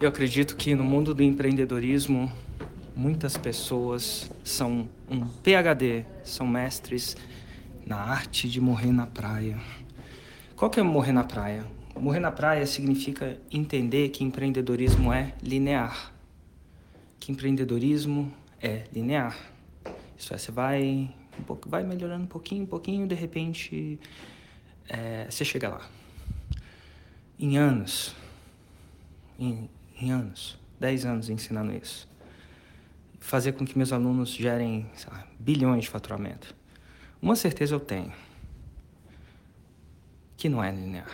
Eu acredito que no mundo do empreendedorismo, muitas pessoas são um PhD, são mestres na arte de morrer na praia. Qual que é morrer na praia? Morrer na praia significa entender que empreendedorismo é linear. Que empreendedorismo é linear. Isso é, você vai, um pouco, vai melhorando um pouquinho, um pouquinho, de repente é, você chega lá. Em anos, em, em anos, 10 anos ensinando isso. Fazer com que meus alunos gerem bilhões de faturamento. Uma certeza eu tenho, que não é linear.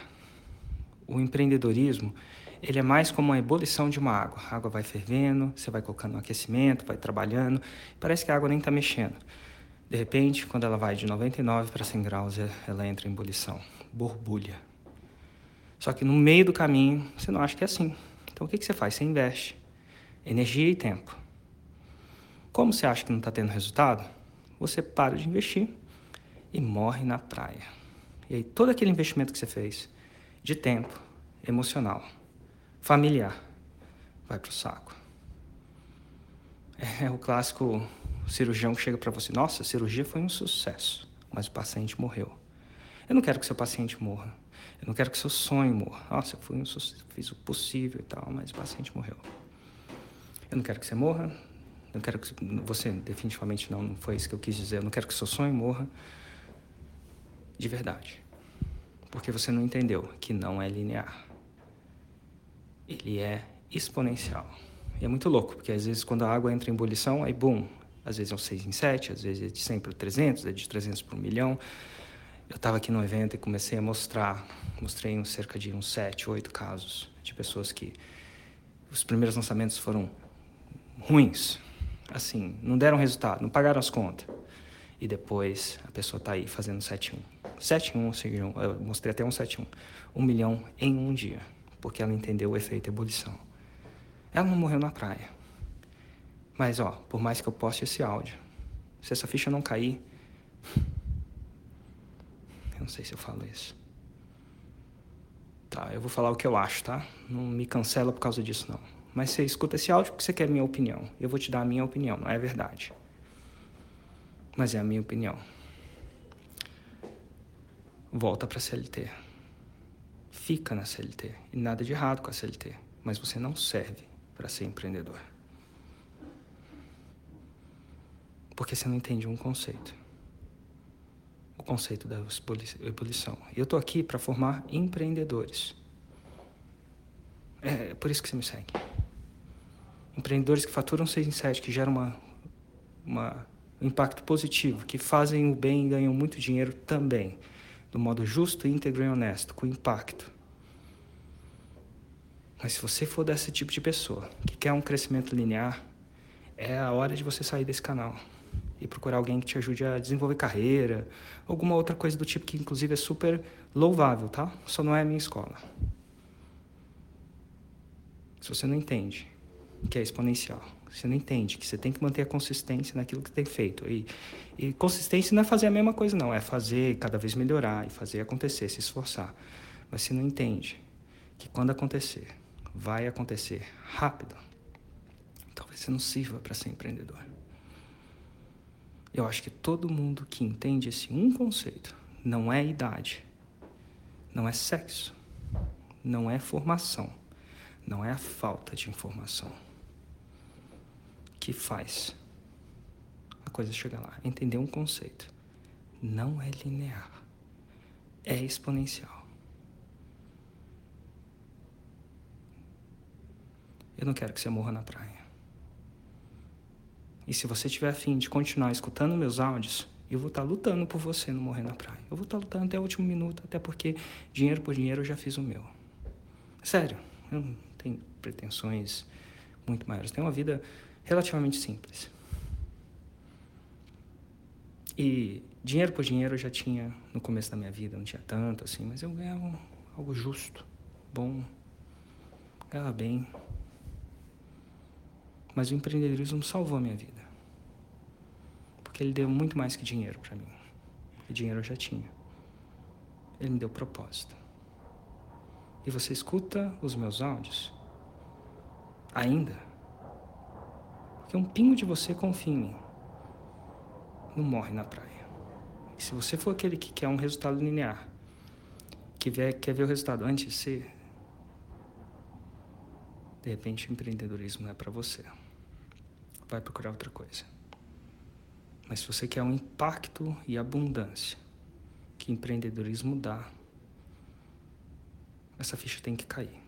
O empreendedorismo, ele é mais como a ebulição de uma água. A água vai fervendo, você vai colocando no aquecimento, vai trabalhando, parece que a água nem está mexendo. De repente, quando ela vai de 99 para 100 graus, ela entra em ebulição, borbulha. Só que no meio do caminho, você não acha que é assim. Então o que, que você faz? Você investe energia e tempo. Como você acha que não está tendo resultado? Você para de investir e morre na praia. E aí todo aquele investimento que você fez de tempo, emocional, familiar, vai para o saco. É o clássico cirurgião que chega para você: Nossa, a cirurgia foi um sucesso, mas o paciente morreu. Eu não quero que seu paciente morra. Eu não quero que seu sonho morra. Nossa, eu fui fiz o possível e tal, mas o paciente morreu. Eu não quero que você morra. Eu quero que você definitivamente não, não foi isso que eu quis dizer. Eu não quero que seu sonho morra de verdade. Porque você não entendeu que não é linear. Ele é exponencial. E é muito louco, porque às vezes quando a água entra em ebulição, aí boom, às vezes é um 6 em 7, às vezes é de 100 para 300, é de 300 para 1 milhão. Eu estava aqui no evento e comecei a mostrar, mostrei uns, cerca de uns sete, oito casos de pessoas que os primeiros lançamentos foram ruins, assim, não deram resultado, não pagaram as contas. E depois a pessoa está aí fazendo 7-1. 7-1, eu mostrei até um 7-1. Um milhão em um dia, porque ela entendeu o efeito ebulição. Ela não morreu na praia. Mas, ó, por mais que eu poste esse áudio, se essa ficha não cair, eu não sei se eu falo isso. Tá, eu vou falar o que eu acho, tá? Não me cancela por causa disso, não. Mas você escuta esse áudio porque você quer minha opinião. Eu vou te dar a minha opinião, não é verdade. Mas é a minha opinião. Volta para a CLT. Fica na CLT. E nada de errado com a CLT. Mas você não serve para ser empreendedor. Porque você não entende um conceito o conceito da ebulição. Eu estou aqui para formar empreendedores. É, é por isso que você me segue. Empreendedores que faturam 6 em 7, que geram uma, uma, um impacto positivo, que fazem o bem e ganham muito dinheiro também, do modo justo, íntegro e honesto, com impacto. Mas se você for desse tipo de pessoa, que quer um crescimento linear, é a hora de você sair desse canal e procurar alguém que te ajude a desenvolver carreira, alguma outra coisa do tipo que inclusive é super louvável, tá? Só não é a minha escola. Se você não entende que é exponencial, você não entende que você tem que manter a consistência naquilo que tem feito. E, e consistência não é fazer a mesma coisa, não. É fazer cada vez melhorar e fazer acontecer, se esforçar. Mas você não entende que quando acontecer, vai acontecer rápido, talvez você não sirva para ser empreendedor. Eu acho que todo mundo que entende esse um conceito não é idade, não é sexo, não é formação, não é a falta de informação que faz a coisa chegar lá. Entender um conceito não é linear, é exponencial. Eu não quero que você morra na praia. E se você tiver afim de continuar escutando meus áudios, eu vou estar lutando por você não morrer na praia. Eu vou estar lutando até o último minuto, até porque dinheiro por dinheiro eu já fiz o meu. Sério, eu não tenho pretensões muito maiores. Tenho uma vida relativamente simples. E dinheiro por dinheiro eu já tinha no começo da minha vida, não tinha tanto assim, mas eu ganhava algo justo, bom, ganhava bem. Mas o empreendedorismo salvou a minha vida que ele deu muito mais que dinheiro para mim. E dinheiro eu já tinha. Ele me deu propósito. E você escuta os meus áudios Ainda. Porque um pingo de você confia em mim. Não morre na praia. E se você for aquele que quer um resultado linear, que quer, quer ver o resultado antes de ser, de repente o empreendedorismo não é para você. Vai procurar outra coisa. Mas se você quer um impacto e abundância que empreendedorismo dá, essa ficha tem que cair.